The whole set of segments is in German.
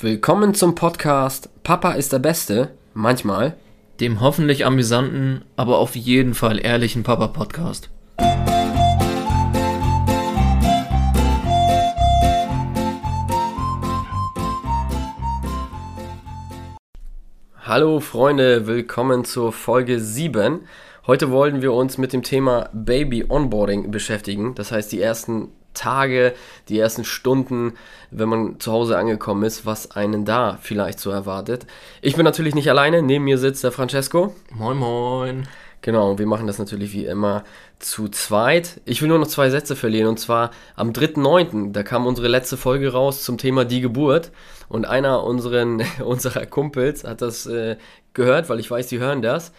Willkommen zum Podcast Papa ist der Beste, manchmal. Dem hoffentlich amüsanten, aber auf jeden Fall ehrlichen Papa-Podcast. Hallo Freunde, willkommen zur Folge 7. Heute wollen wir uns mit dem Thema Baby Onboarding beschäftigen. Das heißt, die ersten Tage, die ersten Stunden, wenn man zu Hause angekommen ist, was einen da vielleicht so erwartet. Ich bin natürlich nicht alleine, neben mir sitzt der Francesco. Moin, moin. Genau, wir machen das natürlich wie immer zu zweit. Ich will nur noch zwei Sätze verlieren und zwar am 3.9., da kam unsere letzte Folge raus zum Thema die Geburt und einer unseren, unserer Kumpels hat das äh, gehört, weil ich weiß, die hören das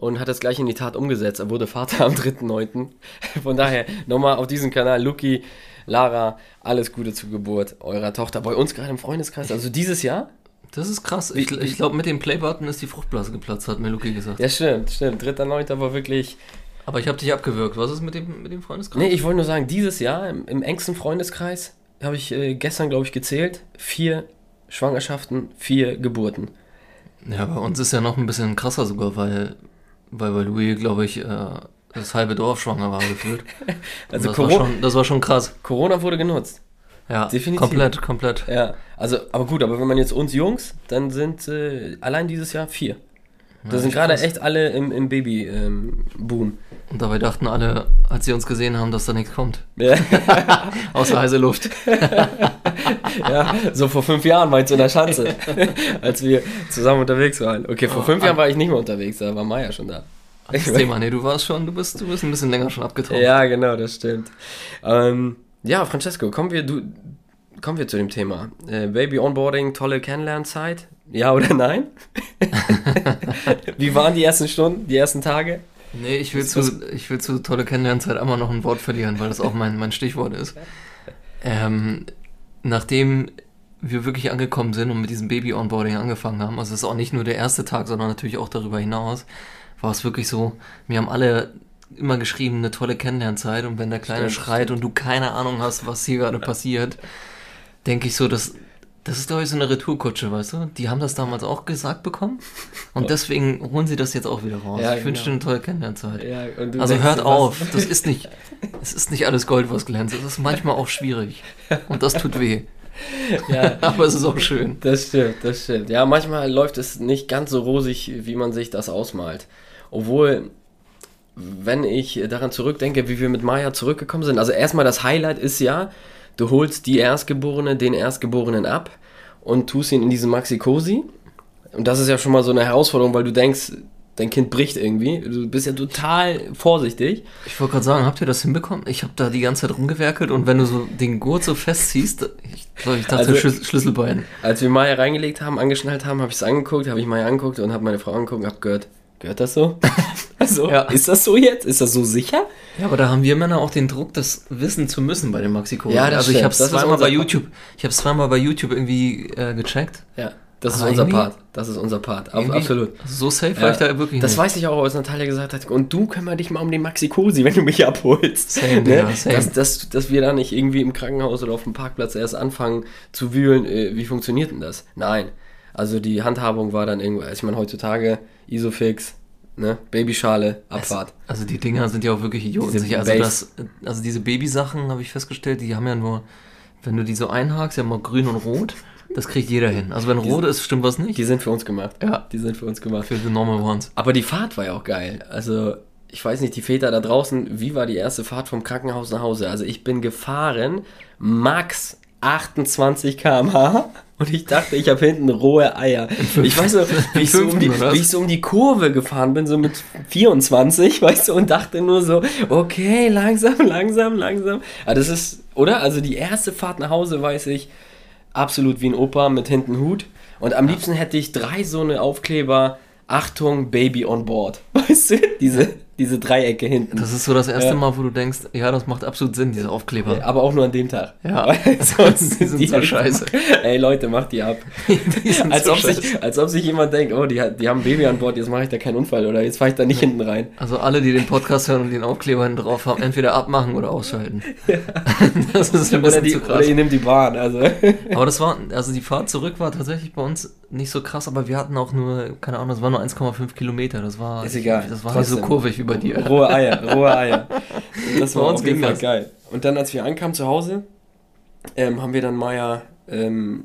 und hat das gleich in die Tat umgesetzt. Er wurde Vater am 3.9. Von daher nochmal auf diesem Kanal, Luki, Lara, alles Gute zur Geburt eurer Tochter. Bei uns gerade im Freundeskreis, also dieses Jahr. Das ist krass. Ich, ich glaube, mit dem Playbutton ist die Fruchtblase geplatzt, hat mir Luki gesagt. Ja, stimmt, stimmt. 3.9. war wirklich. Aber ich habe dich abgewürgt. Was ist mit dem, mit dem Freundeskreis? Nee, ich wollte nur sagen, dieses Jahr im, im engsten Freundeskreis habe ich äh, gestern, glaube ich, gezählt. Vier Schwangerschaften, vier Geburten. Ja, bei uns ist ja noch ein bisschen krasser sogar, weil weil bei Louis, glaube ich, äh, das halbe Dorf schwanger war gefühlt. also das, war schon, das war schon krass. Corona wurde genutzt. Ja, Definitiv. komplett, komplett. Ja, also, aber gut, aber wenn man jetzt uns Jungs, dann sind äh, allein dieses Jahr vier. Da ja, sind gerade echt alle im, im Baby-Boom. Ähm, und dabei dachten alle, als sie uns gesehen haben, dass da nichts kommt. Ja. Außer heiße Luft. ja, so vor fünf Jahren meinst du in der Schanze, als wir zusammen unterwegs waren. Okay, vor oh, fünf Jahren war ich nicht mehr unterwegs, da war Maya schon da. Das Thema, nee, du warst schon, du bist, du bist ein bisschen länger schon abgetaucht. Ja, genau, das stimmt. Ähm, ja, Francesco, kommen wir, du, kommen wir zu dem Thema. Äh, Baby Onboarding, tolle Kennenlernzeit. Ja oder nein? Wie waren die ersten Stunden, die ersten Tage? Nee, ich will, zu, ich will zu tolle Kennenlernzeit einmal noch ein Wort verlieren, weil das auch mein, mein Stichwort ist. Ähm, nachdem wir wirklich angekommen sind und mit diesem Baby-Onboarding angefangen haben, also es ist auch nicht nur der erste Tag, sondern natürlich auch darüber hinaus, war es wirklich so, wir haben alle immer geschrieben, eine tolle Kennenlernzeit und wenn der Kleine stimmt, schreit stimmt. und du keine Ahnung hast, was hier gerade passiert, denke ich so, dass das ist, glaube ich, so eine Retourkutsche, weißt du? Die haben das damals auch gesagt bekommen und deswegen holen sie das jetzt auch wieder raus. Ja, ich genau. wünsche dir eine tolle Kennenlernzeit. Ja, also hört auf, das ist nicht, es ist nicht alles Gold, was glänzt. Es ist manchmal auch schwierig und das tut weh. Ja, aber es ist auch schön. Das stimmt, das stimmt. Ja, manchmal läuft es nicht ganz so rosig, wie man sich das ausmalt. Obwohl, wenn ich daran zurückdenke, wie wir mit Maya zurückgekommen sind, also erstmal das Highlight ist ja, du holst die Erstgeborene, den Erstgeborenen ab und tust ihn in diesen Maxi-Cosi. Und das ist ja schon mal so eine Herausforderung, weil du denkst, dein Kind bricht irgendwie. Du bist ja total vorsichtig. Ich wollte gerade sagen, habt ihr das hinbekommen? Ich habe da die ganze Zeit rumgewerkelt und wenn du so den Gurt so festziehst, ich, ich dachte also, Schlüs Schlüsselbein. Als wir Maya reingelegt haben, angeschnallt haben, habe ich es angeguckt, habe ich Maya angeguckt und habe meine Frau angeguckt und habe gehört, Gehört das so? also, ja. Ist das so jetzt? Ist das so sicher? Ja, aber da haben wir Männer auch den Druck, das wissen zu müssen bei dem Maxiko. Ja, also ich habe es zweimal bei YouTube, ich habe zweimal bei YouTube irgendwie äh, gecheckt. Ja. Das ist unser Part. Das ist unser Part. Absolut. So safe ja, war ich da wirklich Das nicht. weiß ich auch, als Natalia gesagt hat. Und du kümmer dich mal um den Maxi Cosi, wenn du mich abholst. Same, ne? ja, same. Dass, dass, dass wir da nicht irgendwie im Krankenhaus oder auf dem Parkplatz erst anfangen zu wühlen, äh, wie funktioniert denn das? Nein. Also die Handhabung war dann irgendwo, also ich meine heutzutage Isofix, ne? Babyschale, Abfahrt. Es, also die Dinger sind ja auch wirklich idiotensicher. Also, das, also diese Babysachen habe ich festgestellt, die haben ja nur, wenn du die so einhakst, ja mal grün und rot. Das kriegt jeder hin. Also wenn die rot sind, ist, stimmt was nicht. Die sind für uns gemacht. Ja. Die sind für uns gemacht. Für the normal ones. Aber die Fahrt war ja auch geil. Also ich weiß nicht, die Väter da draußen, wie war die erste Fahrt vom Krankenhaus nach Hause? Also ich bin gefahren, max 28 km/h und ich dachte, ich habe hinten rohe Eier. Ich weiß noch, wie ich, so um die, wie ich so um die Kurve gefahren bin, so mit 24, weißt du, und dachte nur so, okay, langsam, langsam, langsam. Aber das ist, oder? Also die erste Fahrt nach Hause, weiß ich, absolut wie ein Opa mit hinten Hut. Und am liebsten hätte ich drei so eine Aufkleber, Achtung, Baby on board. Weißt du, diese, diese Dreiecke hinten. Das ist so das erste Ja. Mal, wo du denkst, ja, das macht absolut Sinn, diese Aufkleber. Aber auch nur an dem Tag. Ja. Weil sonst Die sind so einfach- scheiße. Ey Leute, macht die ab. Die sind als, so ob scheiße. sich, als ob sich jemand denkt, oh, die, die haben ein Baby an Bord, jetzt mache ich da keinen Unfall oder jetzt fahre ich da nicht hinten rein. Also alle, die den Podcast hören und den Aufkleber hinten drauf haben, entweder abmachen oder ausschalten. Das ist ein Oder, bisschen die, zu oder krass. ihr nehmt die Bahn. Also. Aber das war, also die Fahrt zurück war tatsächlich bei uns nicht so krass, aber wir hatten auch nur, keine Ahnung, das war nur 1,5 Kilometer. Das war, Ist egal. Das war nicht so Trotzdem. kurvig wie bei dir. Rohe Eier, rohe Eier. Das war uns auf jeden ging Fall das. geil. Und dann, als wir ankamen zu Hause, ähm, haben wir dann Maya, ähm,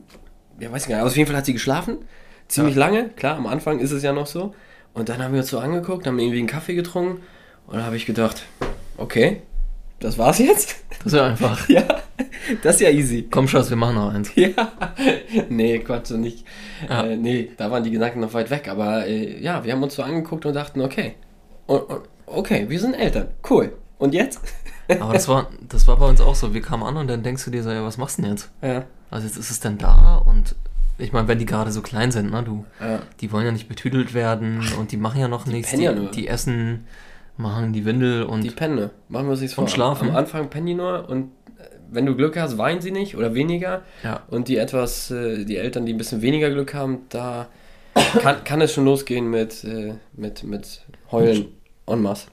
ja, weiß ich gar nicht, auf jeden Fall hat sie geschlafen. Ziemlich lange, klar, am Anfang ist es ja noch so. Und dann haben wir uns so angeguckt, haben irgendwie einen Kaffee getrunken und dann habe ich gedacht, okay, das war's jetzt? Das ist ja einfach. ja, das ist ja easy. Komm, Schatz, wir machen noch eins. Ja, nee, Quatsch, so nicht. Ja. Äh, nee, da waren die Gedanken noch weit weg. Aber äh, ja, wir haben uns so angeguckt und dachten, okay, o- o- okay, wir sind Eltern, cool. Und jetzt? Aber das war, das war bei uns auch so. Wir kamen an und dann denkst du dir so, ja, was machst du denn jetzt? Ja, Also jetzt ist es dann da und ich meine, wenn die gerade so klein sind, ne, du, ja. die wollen ja nicht betüdelt werden und die machen ja noch nichts. pennen Die, ja nur. die essen, machen die Windel und Die pennen, nur. machen wir uns nichts vor. Und schlafen. Am Anfang pennen die nur und äh, wenn du Glück hast, weinen sie nicht oder weniger. ja. Und die etwas, äh, die Eltern, die ein bisschen weniger Glück haben, da kann, kann es schon losgehen mit, äh, mit, mit Heulen en masse.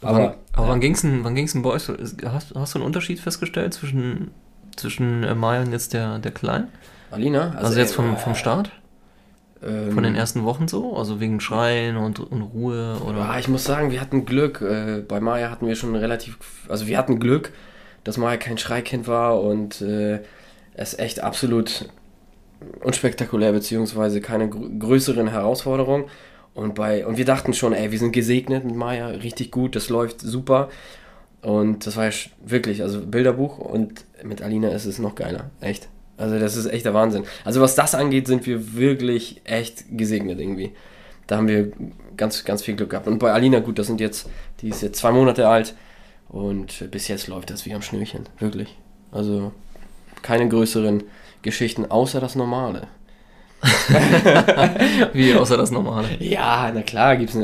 Aber, Aber, aber ja. wann ging's denn, wann ging's denn bei euch? Hast, hast du einen Unterschied festgestellt zwischen, zwischen äh, Maya und jetzt der, der Kleinen? Alina, Also, jetzt äh, vom, vom Start? ähm, Von den ersten Wochen so? Also wegen Schreien und, und Ruhe oder? Ja, ich muss sagen, wir hatten Glück. Äh, bei Maya hatten wir schon relativ, also wir hatten Glück, dass Maya kein Schreikind war und äh, es echt absolut unspektakulär beziehungsweise keine gr größeren Herausforderungen. Und bei und wir dachten schon, ey, wir sind gesegnet mit Maya, richtig gut, das läuft super. Und das war ja wirklich, also Bilderbuch und mit Alina ist es noch geiler, echt. Also das ist echt der Wahnsinn. Also was das angeht, sind wir wirklich echt gesegnet irgendwie. Da haben wir ganz, ganz viel Glück gehabt. Und bei Alina, gut, das sind jetzt, die ist jetzt zwei Monate alt und bis jetzt läuft das wie am Schnürchen, wirklich. Also keine größeren Geschichten, außer das Normale. Wie außer das Normale? Ja, na klar, gibt es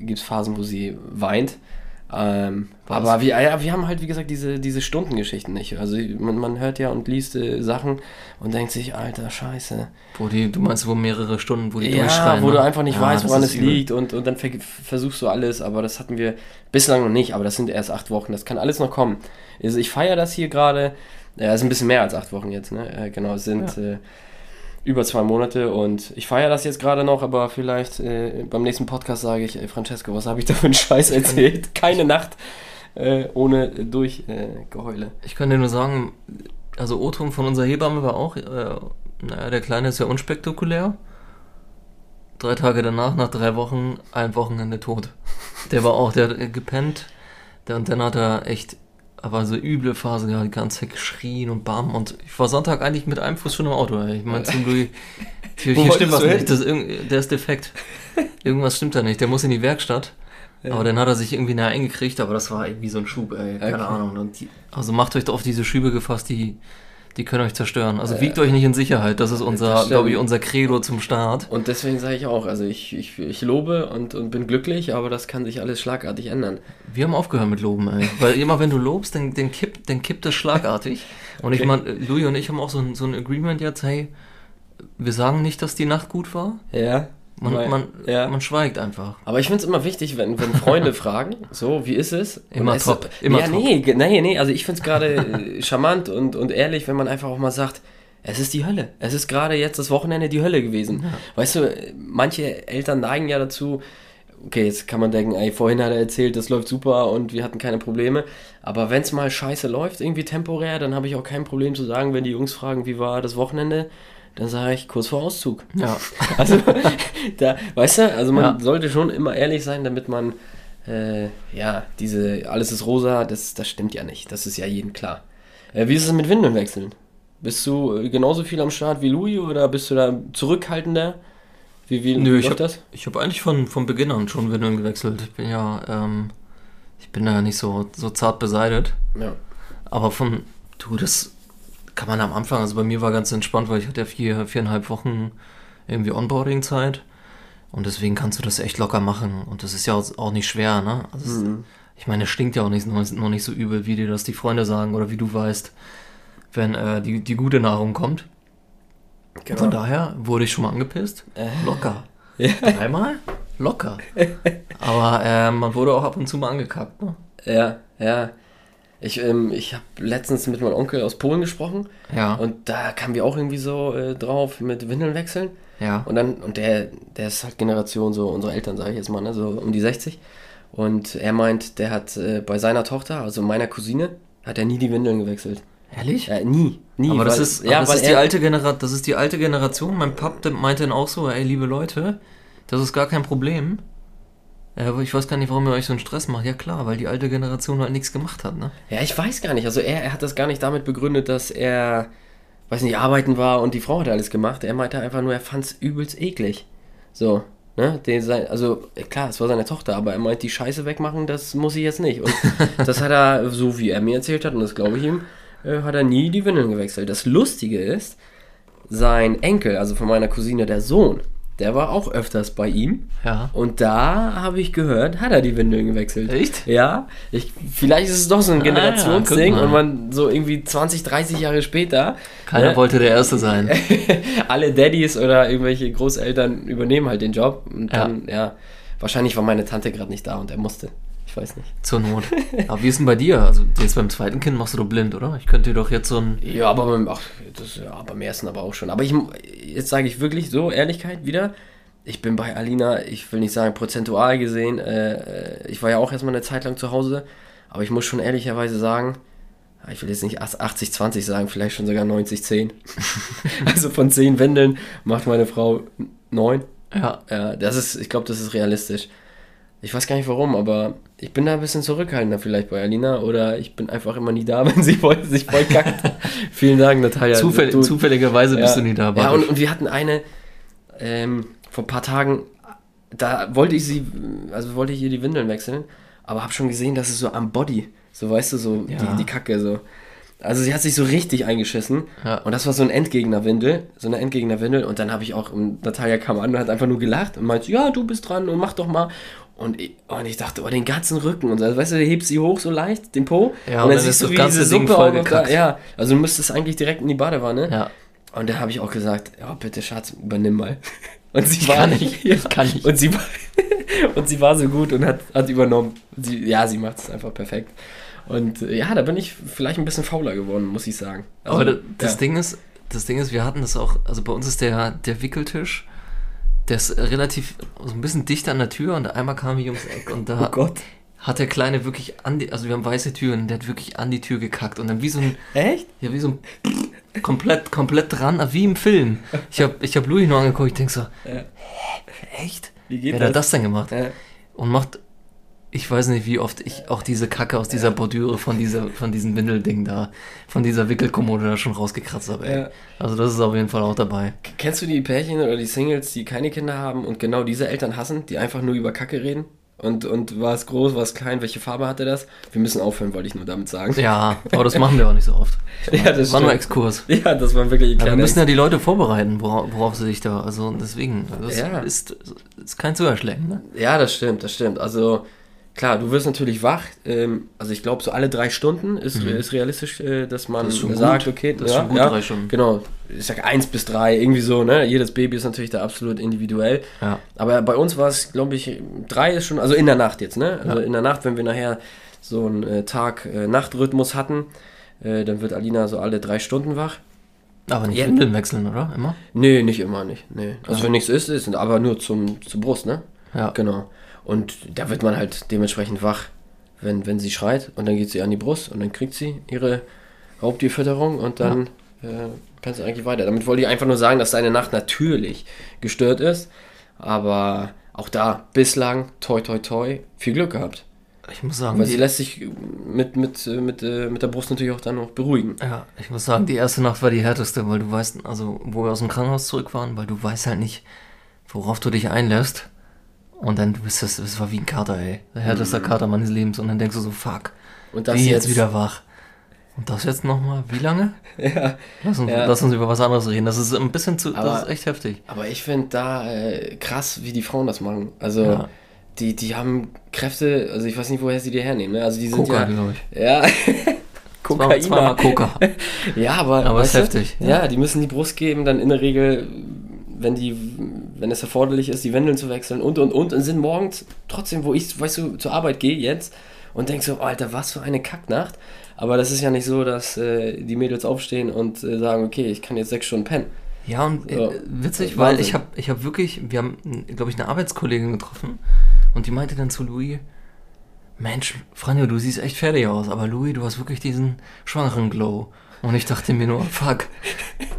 gibt's Phasen, wo sie weint. Ähm, aber wir, ja, wir haben halt, wie gesagt, diese, diese Stundengeschichten nicht. Also man, man hört ja und liest äh, Sachen und denkt sich, alter Scheiße. Wo die, du meinst, wo mehrere Stunden, wo die Ja, durchschreien? wo ne? du einfach nicht Ja, weißt, woran es übel. liegt und, und dann ver versuchst du alles, aber das hatten wir bislang noch nicht, aber das sind erst acht Wochen, das kann alles noch kommen. Also ich feiere das hier gerade, ja, es ist ein bisschen mehr als acht Wochen jetzt, ne? Äh, genau, es sind äh, über zwei Monate und ich feiere das jetzt gerade noch, aber vielleicht äh, beim nächsten Podcast sage ich, ey Francesco, was habe ich da für einen Scheiß erzählt? Keine Nacht äh, ohne Durchgeheule. Äh. Ich kann dir nur sagen, also O-Ton von unserer Hebamme war auch, äh, naja, der Kleine ist ja unspektakulär. Drei Tage danach, nach drei Wochen, ein Wochenende tot. Der war auch, der hat gepennt. Der, und dann hat er echt, aber so üble Phase gehabt, die ganze Zeit geschrien und bam. Und ich war Sonntag eigentlich mit einem Fuß schon im Auto. Ey. Ich meine, zum Glück, hier, hier stimmt was hin? nicht. Das ist der ist defekt. Irgendwas stimmt da nicht. Der muss in die Werkstatt. Aber dann hat er sich irgendwie näher eingekriegt, aber das war irgendwie so ein Schub, ey. Keine Okay. Ahnung. Die, also macht euch doch auf diese Schübe gefasst, die, die können euch zerstören. Also wiegt euch nicht in Sicherheit. Das ist unser, Das stimmt. glaube ich, unser Credo zum Start. Und deswegen sage ich auch, also ich, ich, ich lobe und, und bin glücklich, aber das kann sich alles schlagartig ändern. Wir haben aufgehört mit Loben, ey. Weil immer wenn du lobst, dann, dann, kippt, dann kippt das schlagartig. Und ich Okay. meine, Louis und ich haben auch so ein, so ein Agreement jetzt, hey, wir sagen nicht, dass die Nacht gut war. Ja. Man, Weil- man, ja. man schweigt einfach. Aber ich finde es immer wichtig, wenn, wenn Freunde fragen, so, wie ist es? Und Immer es- top, immer ja, top. nee, nee, nee, also ich finde es gerade äh, charmant und, und ehrlich, wenn man einfach auch mal sagt, es ist die Hölle. Es ist gerade jetzt das Wochenende die Hölle gewesen. Weißt du, äh, manche Eltern neigen ja dazu, okay, jetzt kann man denken, ey, vorhin hat er erzählt, das läuft super und wir hatten keine Probleme. Aber wenn es mal scheiße läuft, irgendwie temporär, dann habe ich auch kein Problem zu sagen, wenn die Jungs fragen, wie war das Wochenende, dann sage ich kurz vor Auszug. Ja. Also, da, weißt du, also man Ja. sollte schon immer ehrlich sein, damit man, äh, ja, diese, alles ist rosa, das, das stimmt ja nicht. Das ist ja jedem klar. Äh, wie ist es mit Windeln wechseln? Bist du äh, genauso viel am Start wie Louis oder bist du da zurückhaltender? Wie, wie Nö, ich hab- das? Ich habe eigentlich von, von Beginn an schon Windeln gewechselt. Ich bin ja, ähm, ich bin da ja nicht so, so zart beseitigt. Ja. Aber von, du, das kann man am Anfang, also bei mir war ganz entspannt, weil ich hatte ja vier, viereinhalb Wochen irgendwie Onboarding-Zeit. Und deswegen kannst du das echt locker machen. Und das ist ja auch nicht schwer, ne? Also es, ich meine, es stinkt ja auch nicht, noch nicht so übel, wie dir das die Freunde sagen oder wie du weißt, wenn äh, die, die gute Nahrung kommt. Genau. Von daher wurde ich schon mal angepisst. Locker. Ja. Dreimal? Locker. Aber äh, man wurde auch ab und zu mal angekackt, ne? Ja, ja. Ich, ähm, ich habe letztens mit meinem Onkel aus Polen gesprochen Ja. und da kamen wir auch irgendwie so äh, drauf mit Windeln wechseln. ja. Und dann, und der, der ist halt Generation so, unsere Eltern, sage ich jetzt mal, ne, so um die 60. Und er meint, der hat äh, bei seiner Tochter, also meiner Cousine, hat er nie die Windeln gewechselt. Ehrlich? Äh, nie, nie. aber das weil- ist, ja, das, ist die alte Genera das ist die alte Generation. Mein Pap meinte dann auch so, ey, liebe Leute, das ist gar kein Problem. Aber ich weiß gar nicht, warum ihr euch so einen Stress macht. Ja klar, weil die alte Generation halt nichts gemacht hat, ne? Ja, ich weiß gar nicht. Also er, er hat das gar nicht damit begründet, dass er, weiß nicht, arbeiten war und die Frau hat alles gemacht. Er meinte einfach nur, er fand es übelst eklig. So, ne? Den sein, also klar, es war seine Tochter, aber er meint, die Scheiße wegmachen, das muss ich jetzt nicht. Und das hat er, so wie er mir erzählt hat, und das glaube ich ihm, äh, hat er nie die Windeln gewechselt. Das Lustige ist, sein Enkel, also von meiner Cousine, der Sohn, der war auch öfters bei ihm. Ja. Und da habe ich gehört, hat er die Windeln gewechselt. Echt? Ja. Ich, vielleicht ist es doch so ein Ah, ja, Generationsding guck mal. und man so irgendwie 20, 30 Jahre später, Keiner ne, wollte der Erste sein. alle Daddys oder irgendwelche Großeltern übernehmen halt den Job. Und Ja. dann, ja, wahrscheinlich war meine Tante gerade nicht da und er musste. Ich weiß nicht. Zur Not. Aber wie ist denn bei dir? Also jetzt beim zweiten Kind machst du doch blind, oder? Ich könnte dir doch jetzt so ein. Ja, aber beim, ach, das, ja, beim ersten aber auch schon. Aber ich, jetzt sage ich wirklich so, Ehrlichkeit wieder. Ich bin bei Alina, ich will nicht sagen prozentual gesehen, äh, äh, ich war ja auch erstmal eine Zeit lang zu Hause, aber ich muss schon ehrlicherweise sagen, ich will jetzt nicht 80-20 sagen, vielleicht schon sogar 90-10. also von 10 Windeln macht meine Frau 9. Ja. Ja, das ist, ich glaube, das ist realistisch. Ich weiß gar nicht warum, aber ich bin da ein bisschen zurückhaltender vielleicht bei Alina oder ich bin einfach immer nie da, wenn sie voll, sich voll kackt. Vielen Dank, Natalia. Zufäll Du- zufälligerweise bist ja. du nie da. Ja, und, und wir hatten eine, ähm, vor ein paar Tagen, da wollte ich sie, also wollte ich ihr die Windeln wechseln, aber habe schon gesehen, dass es so am Body, so weißt du, so Ja. die, die Kacke so. Also sie hat sich so richtig eingeschissen Ja. und das war so ein Endgegnerwindel, so eine Endgegnerwindel und dann habe ich auch, Natalia kam an und hat einfach nur gelacht und meinte, ja, du bist dran und mach doch mal. Und ich, und ich dachte, oh, den ganzen Rücken und so, also, weißt du, du hebst sie hoch so leicht, den Po Ja, und dann ist das ganze Ding voll auch noch da, ja, also du müsstest eigentlich direkt in die Badewanne. ja. Und da habe ich auch gesagt, ja, bitte Schatz, übernimm mal. Und sie Ich war nicht. Ja. ich kann nicht. Und sie war, und sie war so gut und hat, hat übernommen. Sie, ja, sie macht es einfach perfekt. Und äh, ja, da bin ich vielleicht ein bisschen fauler geworden, muss ich sagen. Also, Aber das, das ja. Ding ist, das Ding ist, wir hatten das auch, also bei uns ist der, der Wickeltisch, der ist relativ, so ein bisschen dicht an der Tür und einmal kam ich ums Eck und da Oh hat der Kleine wirklich an die, also wir haben weiße Türen, der hat wirklich an die Tür gekackt und dann wie so ein, Echt? ja wie so ein, komplett, komplett dran, wie im Film. Ich hab, ich hab Louis nur angeguckt, ich denk so, Ja. echt? Wie geht Wer das? hat das denn gemacht? Ja. Und macht, ich weiß nicht, wie oft ich auch diese Kacke aus dieser Bordüre von dieser, von diesem Windelding da, von dieser Wickelkommode da schon rausgekratzt habe, ey. Ja. Also das ist auf jeden Fall auch dabei. Kennst du die Pärchen oder die Singles, die keine Kinder haben und genau diese Eltern hassen, die einfach nur über Kacke reden? Und, und war es groß, war es klein, welche Farbe hatte das? Wir müssen aufhören, wollte ich nur damit sagen. Ja, aber das machen wir auch nicht so oft. Ja, das War nur. Exkurs. Ja, das war wirklich ein Ja, wir müssen ja die Leute vorbereiten, worauf, worauf sie sich da, also deswegen, das Ja. ist, ist kein Zuerschlägen, ne? Ja, das stimmt, das stimmt. Also klar, du wirst natürlich wach. Ähm, also ich glaube, so alle drei Stunden ist, ist realistisch, äh, dass man Mhm. Das ist schon sagt, gut. okay, Das ist ja, schon gut, ja, drei Stunden. Genau. Ich sag eins bis drei, irgendwie so, ne? Jedes Baby ist natürlich da absolut individuell. Ja. Aber bei uns war es, glaube ich, drei ist schon, also in der Nacht jetzt, ne? Also in der Nacht, wenn wir nachher so einen äh, Tag-Nacht-Rhythmus hatten, äh, dann wird Alina so alle drei Stunden wach. Aber nicht Ja. Windeln wechseln, oder? Immer? Nee, nicht immer nicht. Nee. Also Ja. wenn nichts ist, ist, aber nur zum, zur Brust, ne? Ja. Genau. Und da wird man halt dementsprechend wach, wenn, wenn sie schreit und dann geht sie an die Brust und dann kriegt sie ihre Raubtierfütterung und dann äh, kannst du eigentlich weiter. Damit wollte ich einfach nur sagen, dass deine Nacht natürlich gestört ist, aber auch da bislang toi toi toi viel Glück gehabt. Ich muss sagen, Weil sie lässt sich mit, mit, äh, mit, äh, mit der Brust natürlich auch dann noch beruhigen. ja, ich muss sagen, die erste Nacht war die härteste, weil du weißt, also wo wir aus dem Krankenhaus zurück waren, weil du weißt halt nicht, worauf du dich einlässt. Und dann, du bist das, das war wie ein Kater, ey. Der härteste Kater meines Lebens. Und dann denkst du so, fuck, Und das wie jetzt wieder wach. Und das jetzt nochmal, wie lange? Ja. Lass uns, Ja. lass uns über was anderes reden. Das ist ein bisschen zu, Aber- das ist echt heftig. Aber ich finde da äh, krass, wie die Frauen das machen. Also, Ja. die, die haben Kräfte, also ich weiß nicht, woher sie die hernehmen. Ne? Also, die sind Coca, ja. glaube ich. Ja. Kokain. zweimal Coca. Ja, aber. Aber ist heftig, Ja. ja. die müssen die Brust geben, dann in der Regel, wenn die, wenn es erforderlich ist, die Windeln zu wechseln und und und und sind morgens trotzdem, wo ich, weißt du, zur Arbeit gehe jetzt und denk so, Alter, was für eine Kacknacht. Aber das ist ja nicht so, dass äh, die Mädels aufstehen und äh, sagen, okay, ich kann jetzt sechs Stunden pennen. Ja, und äh, Ja. witzig, weil Wahnsinn. ich habe ich hab wirklich, wir haben, glaube ich, eine Arbeitskollegin getroffen und die meinte dann zu Louis, Mensch, Franjo, du siehst echt fertig aus, aber Louis, du hast wirklich diesen schwangeren Glow. Und ich dachte mir nur, fuck.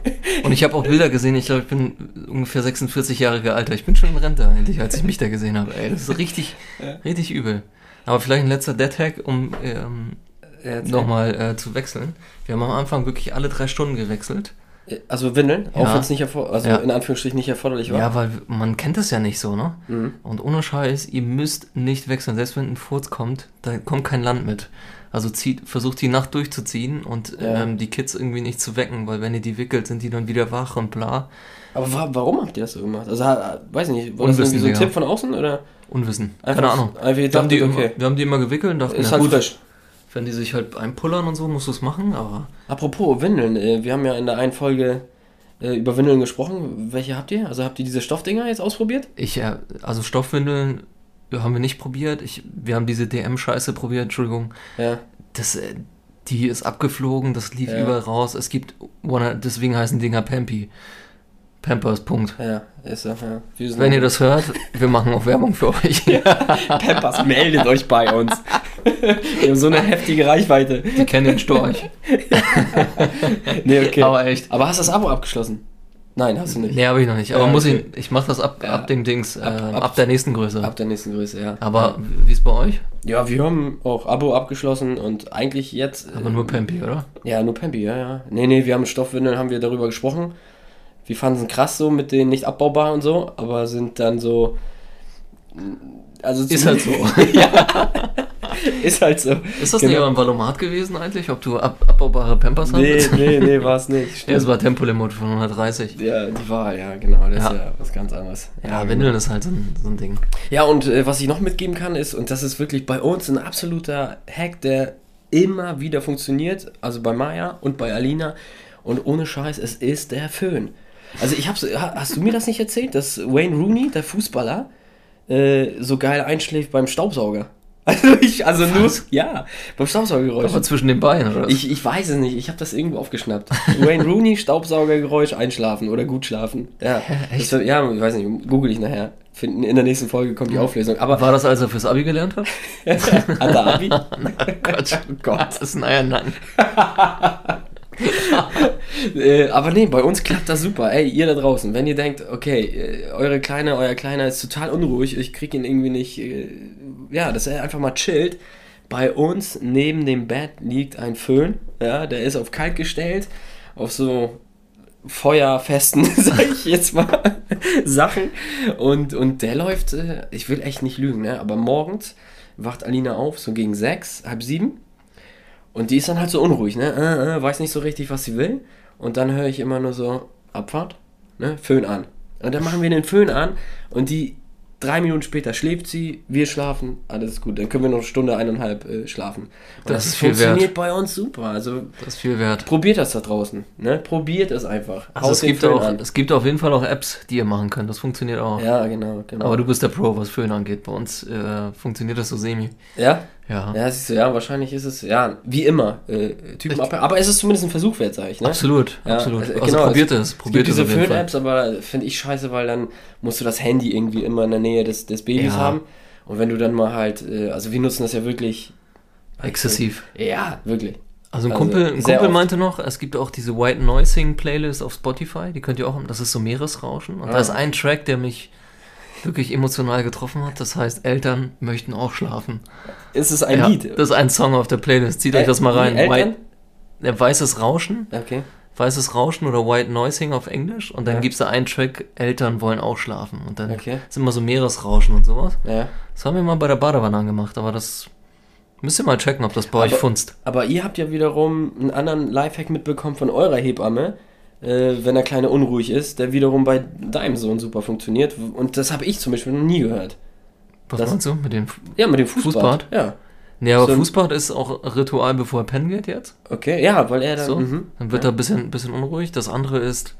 Und ich habe auch Bilder gesehen, ich glaube, ich bin ungefähr 46 Jahre alt. Ich bin schon in Rente eigentlich, als ich mich da gesehen habe. Ey, das ist richtig, richtig übel. Aber vielleicht ein letzter Dead-Hack, um ähm, nochmal äh, zu wechseln. Wir haben am Anfang wirklich alle drei Stunden gewechselt. Also Windeln, auch Ja. wenn es nicht also Ja. in Anführungsstrichen nicht erforderlich war. Ja, weil man kennt es ja nicht so, ne? Mhm. Und ohne Scheiß, ihr müsst nicht wechseln. Selbst wenn ein Furz kommt, da kommt kein Land mit. Also zieht, versucht die Nacht durchzuziehen und Ja. ähm, die Kids irgendwie nicht zu wecken, weil wenn ihr die wickelt, sind die dann wieder wach und bla. Aber wa warum habt ihr das so gemacht? Also, weiß ich nicht, war das Unwissen, irgendwie so ein Digga. Tipp von außen oder? Unwissen. Einfach- Keine Ahnung. einfach wir, haben die gedacht, immer, okay. wir haben die immer gewickelt und dachten, Ist na halt gut, frisch. wenn die sich halt einpullern und so, musst du es machen, aber Apropos Windeln, äh, wir haben ja in der einen Folge äh, über Windeln gesprochen. Welche habt ihr? Also habt ihr diese Stoffdinger jetzt ausprobiert? ich, äh, also Stoffwindeln haben wir nicht probiert. Ich, wir haben diese DM-Scheiße probiert, Entschuldigung. Ja. Das, äh, die ist abgeflogen, das lief Ja. überall raus. Es gibt, one, deswegen heißen Dinger Pampy. Pampers, Punkt. Ja, ist ja. ja. Wenn ihr das hört, wir machen auch Werbung für euch. Pampers, meldet euch bei uns. wir haben so eine heftige Reichweite. Die kennen den Storch. Nee, okay. Aber, Aber echt. hast du das Abo abgeschlossen? Nein, hast du nicht. Nee, habe ich noch nicht. Aber Ja, muss okay. ich, ich mache das ab, Ja. ab dem Dings, äh, Ab- ab, ab- der nächsten Größe. Ab der nächsten Größe, ja. Aber wie ist bei euch? Ja, wir haben auch Abo abgeschlossen und eigentlich jetzt. Aber äh, nur Pampy, oder? Ja, nur Pampi, ja, ja. Nee, nee, wir haben Stoffwindeln, haben wir darüber gesprochen. Wir fanden es krass so mit den nicht abbaubar und so, aber sind dann so. Also Ist halt so. ja. Ist halt so. Ist das Genau. nicht aber ein Valomat gewesen eigentlich, ob du ab, abbaubare Pampers Nee, hast? nee, nee, war es nicht. Ja, es war Tempolimit von 130. Ja, die Wahl, ja, genau. Das Ja. ist ja was ganz anderes. Ja, genau. Windeln ist halt so ein, so ein Ding. Ja, und äh, was ich noch mitgeben kann, ist, und das ist wirklich bei uns ein absoluter Hack, der immer wieder funktioniert, also bei Maya und bei Alina, und ohne Scheiß, es ist der Föhn. Also ich hab's, ha- hast du mir das nicht erzählt, dass Wayne Rooney, der Fußballer, äh, so geil einschläft beim Staubsauger? Also ich, also nur, ja, beim Staubsaugergeräusch. Aber zwischen den Beinen, oder? Ich, ich weiß es nicht, ich habe das irgendwo aufgeschnappt. Wayne Rooney, Staubsaugergeräusch, einschlafen oder gut schlafen. Ja? Das, ja, ich weiß nicht, google ich nachher. Finden, in der nächsten Folge kommt die Auflösung. Aber War das, als er fürs Abi gelernt hat? hat er Abi? Quatsch. Oh Gott. Das ist ein Eiernacken. äh, aber nee, bei uns klappt das super. Ey, ihr da draußen, wenn ihr denkt, okay, äh, eure Kleine, euer Kleiner ist total unruhig, ich krieg ihn irgendwie nicht, äh, ja, dass er einfach mal chillt. Bei uns neben dem Bett liegt ein Föhn, ja, der ist auf kalt gestellt, auf so feuerfesten, sag ich jetzt mal, Sachen. Und, und der läuft, äh, ich will echt nicht lügen, ne? aber morgens wacht Alina auf, so gegen sechs, halb sieben. Und die ist dann halt so unruhig, ne? Äh, äh, weiß nicht so richtig, was sie will. Und dann höre ich immer nur so, Abfahrt, ne? Föhn an. Und dann machen wir den Föhn an und die drei Minuten später schläft sie, wir schlafen, alles ist gut. Dann können wir noch eine Stunde, eineinhalb äh, schlafen. Und Das ist viel funktioniert bei uns super. Also Das ist viel wert. probiert das da draußen, ne? Probiert es einfach. Also es gibt, Föhn auch, an. es gibt auf jeden Fall auch Apps, die ihr machen könnt. Das funktioniert auch. Ja, genau, genau. Aber du bist der Pro, was Föhn angeht. Bei uns äh, funktioniert das so semi. ja? Ja. Ja, siehst du, ja, wahrscheinlich ist es, ja, wie immer, äh, Typenabhängig. Aber es ist zumindest ein Versuch wert, sag ich, ne? Absolut, Ja, absolut. also, Also, genau, probiert es- es, Es probiert gibt es diese auf jeden Fall. Föhn-Apps, aber finde ich scheiße, weil dann musst du das Handy irgendwie immer in der Nähe des, des Babys Ja. haben. Und wenn du dann mal halt, äh, also wir nutzen das ja wirklich. Exzessiv. Ja, wirklich. Also ein Also, Kumpel, ein sehr Kumpel meinte noch, es gibt auch diese White Noising Playlist auf Spotify, die könnt ihr auch, das ist so Meeresrauschen. Und Ah. da ist ein Track, der mich wirklich emotional getroffen hat. Das heißt, Eltern möchten auch schlafen. Ist es ein ja, Lied? Das ist ein Song auf der Playlist. Zieht euch das mal Äh, rein. Eltern? White, äh, weißes Rauschen, Okay. weißes Rauschen oder White Noising auf Englisch. Und dann Ja. gibt es da einen Track, Eltern wollen auch schlafen. Und dann Okay. ist immer so Meeresrauschen und sowas. Ja. Das haben wir mal bei der Badewanne angemacht, aber das Müsst ihr mal checken, ob das bei euch Aber- funzt. Aber ihr habt ja wiederum einen anderen Lifehack mitbekommen von eurer Hebamme, äh, wenn der Kleine unruhig ist, der wiederum bei deinem Sohn super funktioniert. Und das habe ich zum Beispiel noch nie gehört. Was Das- meinst du mit dem... Fu- Ja, mit dem Fußbad. Fußbad? Ja. Nee, aber So Fußbad ist auch Ritual, bevor er pennen geht jetzt. Okay, ja, weil er dann. So, Mhm. dann wird er ein bisschen, bisschen unruhig. Das andere ist,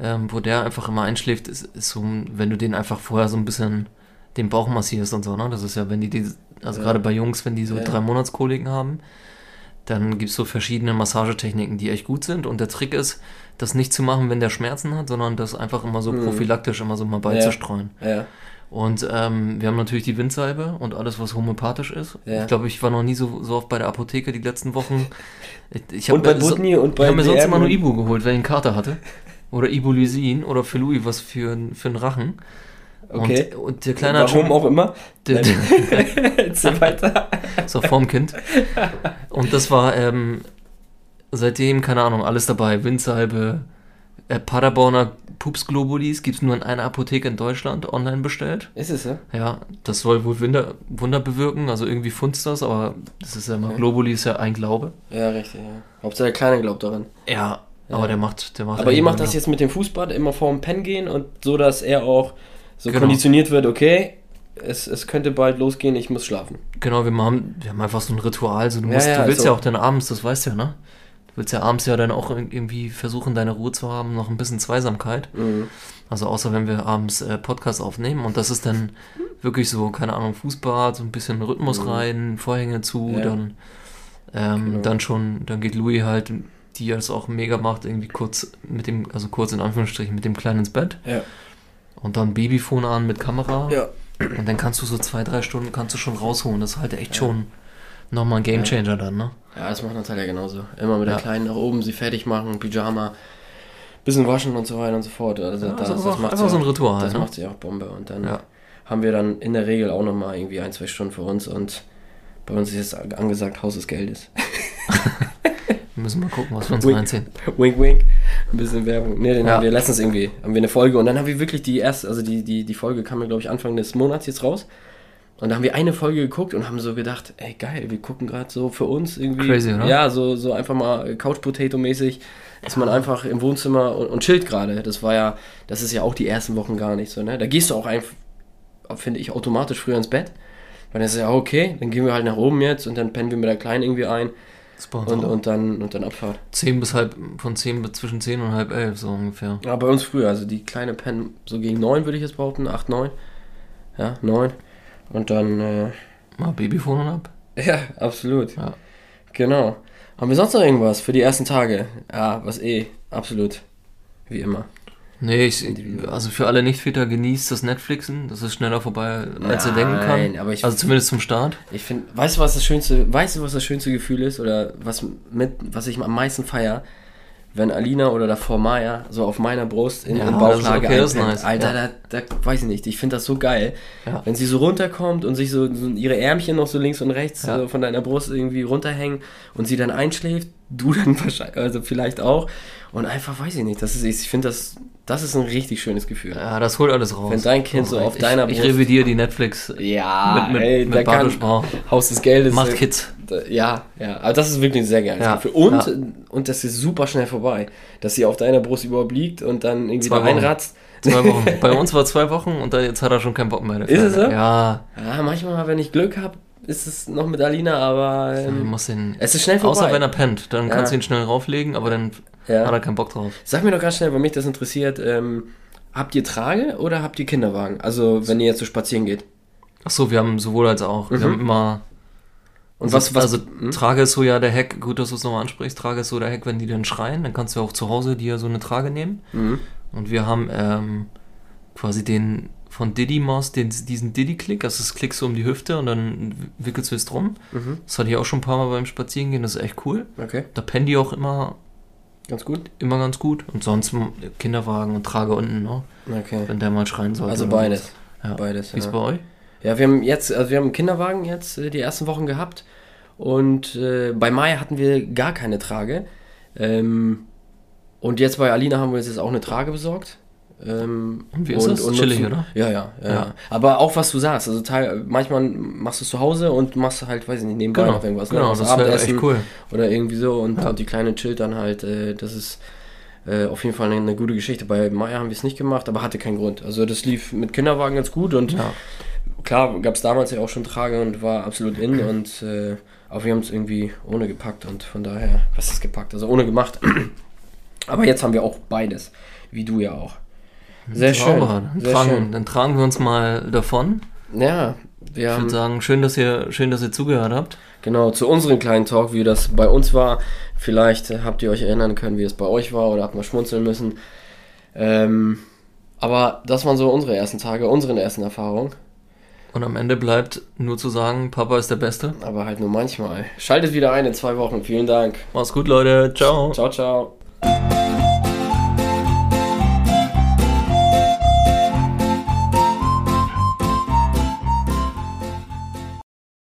ähm, wo der einfach immer einschläft, ist, ist so, wenn du den einfach vorher so ein bisschen den Bauch massierst und so, ne? Das ist ja, wenn die, die also Ja. gerade bei Jungs, wenn die so Ja. drei Monatskoliken haben, dann gibt es so verschiedene Massagetechniken, die echt gut sind. Und der Trick ist, das nicht zu machen, wenn der Schmerzen hat, sondern das einfach immer so Mhm. prophylaktisch immer so mal beizustreuen. Ja. Und ähm, wir haben natürlich die Windsalbe und alles, was homöopathisch ist. Ja. Ich glaube, ich war noch nie so, so oft bei der Apotheke die letzten Wochen. Ich, ich Und bei so- Butni und bei ich habe mir sonst immer nur Ibu geholt, wenn ich einen Kater hatte. Oder Ibulysin oder für Louis was für, für einen Rachen. Okay. Und, und der Kleine hat Warum schon... auch immer. Der, Erzähl weiter. so vorm Kind. Und das war ähm, seitdem, keine Ahnung, alles dabei. Windsalbe, äh, Paderborner Pupsglobulis gibt es nur in einer Apotheke in Deutschland online bestellt. Ist es so? Ja, das soll wohl Wunder, Wunder bewirken, also irgendwie funzt das, aber das ist ja immer, Okay. Globuli ist ja ein Glaube. Ja, richtig, ja. Hauptsache der Kleine glaubt daran. Ja, Ja. aber der macht, der macht Aber ihr macht das jetzt mit dem Fußbad immer vorm Pen gehen und so, dass er auch so Genau. konditioniert wird, okay, es, es könnte bald losgehen, ich muss schlafen. Genau, wir haben, wir haben einfach so ein Ritual, so, du, Ja, musst, ja, du willst also- ja auch dann abends, das weißt du ja, ne? Du willst ja abends ja dann auch irgendwie versuchen, deine Ruhe zu haben, noch ein bisschen Zweisamkeit. Mhm. Also außer wenn wir abends äh, Podcast aufnehmen und das ist dann wirklich so, keine Ahnung, Fußbad, so ein bisschen Rhythmus Mhm. rein, Vorhänge zu, Ja. dann, ähm, Genau. dann schon, dann geht Louis halt, die das auch mega macht, irgendwie kurz mit dem, also kurz in Anführungsstrichen, mit dem Kleinen ins Bett Ja. Und dann Babyphone an mit Kamera Ja. und dann kannst du so zwei, drei Stunden kannst du schon rausholen. Das ist halt echt Ja. schon nochmal ein Gamechanger dann, ne? Ja, das macht Natalia genauso. Immer mit Ja. der Kleinen nach oben, sie fertig machen, Pyjama, bisschen waschen und so weiter und so fort. Also Ja, das, das einfach- macht einfach so ein auch- Ritual, Das ne? macht sie auch Bombe. Und dann Ja. haben wir dann in der Regel auch nochmal irgendwie ein, zwei Stunden für uns und bei uns ist jetzt angesagt, Haus des Geldes. Wir müssen mal gucken, was wir uns Wink. reinziehen. wink, wink. Ein bisschen Werbung. Ne, den Ja. haben wir letztens irgendwie, haben wir eine Folge und dann haben wir wirklich die erste, also die, die, die Folge kam ja, glaube ich, Anfang des Monats jetzt raus. Und da haben wir eine Folge geguckt und haben so gedacht, ey geil, wir gucken gerade so für uns irgendwie. Crazy, oder? Ja, so, so einfach mal Couch Potato mäßig. Ist man einfach im Wohnzimmer und, und chillt gerade. Das war ja, das ist ja auch die ersten Wochen gar nicht so, ne? Da gehst du auch einfach, finde ich, automatisch früher ins Bett. Weil dann ist ja okay, dann gehen wir halt nach oben jetzt und dann pennen wir mit der Kleinen irgendwie ein Und, und dann und dann Abfahrt. 10 bis halb, von 10 bis zwischen 10 und halb 11, so ungefähr. Ja, bei uns früher, also die kleine Pen so gegen 9 würde ich jetzt behaupten, 8, 9. Ja, 9. Und dann, äh, Mal Babyphone ab. ja, absolut. Ja. Genau. Haben wir sonst noch irgendwas für die ersten Tage? Ja, was eh, absolut. Wie immer. Nee, ich, also für alle Nicht-Väter genießt das Netflixen. Das ist schneller vorbei, als ihr denken Nein, kann. aber ich- also zumindest zum Start. Ich finde, weißt du, was das schönste, weißt du, was das schönste Gefühl ist? Oder was mit, was ich am meisten feier? Wenn Alina oder davor Maya so auf meiner Brust in Ja, ihren Bauchlage okay, einpennt. nice. Alter, Ja. da, da weiß ich nicht, ich finde das so geil. Ja. Wenn sie so runterkommt und sich so, so ihre Ärmchen noch so links und rechts Ja. so von deiner Brust irgendwie runterhängen und sie dann einschläft, du dann wahrscheinlich, also vielleicht auch. Und einfach, weiß ich nicht, das ist, ich finde das, das ist ein richtig schönes Gefühl. Ja, das holt alles raus. Wenn dein Kind so auf ich, deiner Ich Brust- revidiere die Netflix Ja, mit, mit, ey, mit da kann. Haus des Geldes. Macht Kids. Ja, ja, aber das ist wirklich ein sehr geiles Ja. Und, ja. und das ist super schnell vorbei, dass sie auf deiner Brust überhaupt liegt und dann irgendwie Zwei da reinratzt. Zwei Wochen. Bei uns war zwei Wochen und dann, jetzt hat er schon keinen Bock mehr. der Ist es so? Ja. Ja, manchmal, wenn ich Glück habe, ist es noch mit Alina, aber ähm, muss den, es ist schnell vorbei. außer wenn er pennt, dann kannst du ihn schnell rauflegen, aber dann hat er keinen Bock drauf. Sag mir doch ganz schnell, weil mich das interessiert, ähm, habt ihr Trage oder habt ihr Kinderwagen? Also, wenn ihr jetzt so spazieren geht. Ach so, wir haben sowohl als auch. Mhm. Wir haben immer. Und was, was, also hm? Trage ist so ja der Hack, gut, dass du es nochmal ansprichst, Trage ist so der Hack, wenn die dann schreien, dann kannst du auch zu Hause dir so eine Trage nehmen. Mhm. Und wir haben ähm, quasi den von Diddy Mouse, den, diesen Diddy-Klick, also das klickst du um die Hüfte und dann wickelst du es drum. Mhm. Das hatte ich auch schon ein paar Mal beim Spazierengehen, das ist echt cool. Okay, Da pennen die auch immer, ganz gut. immer ganz gut. Und sonst Kinderwagen und Trage unten, ne? Okay. wenn der mal schreien sollte. Also beides. Ja. Beides. Wie ist ja. bei euch? Ja, wir haben jetzt, also wir haben einen Kinderwagen jetzt äh, die ersten Wochen gehabt und äh, bei Maya hatten wir gar keine Trage. Ähm, und jetzt bei Alina haben wir uns jetzt auch eine Trage besorgt. Ähm, Und wie ist das? Chillig, oder? Ja, ja, ja, Ja. Aber auch was du sagst, also teil, manchmal machst du es zu Hause und machst halt, weiß ich nicht, nebenbei Genau, noch irgendwas. genau, was das wäre Abendessen echt cool. Oder irgendwie so und, Ja. und die Kleine chillt dann halt. Äh, das ist äh, auf jeden Fall eine, eine gute Geschichte. Bei Maya haben wir es nicht gemacht, aber hatte keinen Grund. Also das lief mit Kinderwagen ganz gut und Ja. Klar gab es damals ja auch schon Trage und war absolut in und äh, aber wir haben es irgendwie ohne gepackt und von daher, was ist gepackt? Also ohne gemacht. aber jetzt haben wir auch beides, wie du ja auch. Sehr schön. Dann, Sehr tragen, schön. dann tragen wir uns mal davon. Ja, wir Ich würde sagen, schön, dass ihr, schön, dass ihr zugehört habt. genau zu unserem kleinen Talk, wie das bei uns war. Vielleicht äh, habt ihr euch erinnern können, wie es bei euch war oder habt mal schmunzeln müssen. Ähm, aber das waren so unsere ersten Tage, unsere ersten Erfahrungen. Und am Ende bleibt nur zu sagen, Papa ist der Beste. Aber halt nur manchmal. Schaltet wieder ein in zwei Wochen. Vielen Dank. Mach's gut, Leute. Ciao. Ciao, ciao.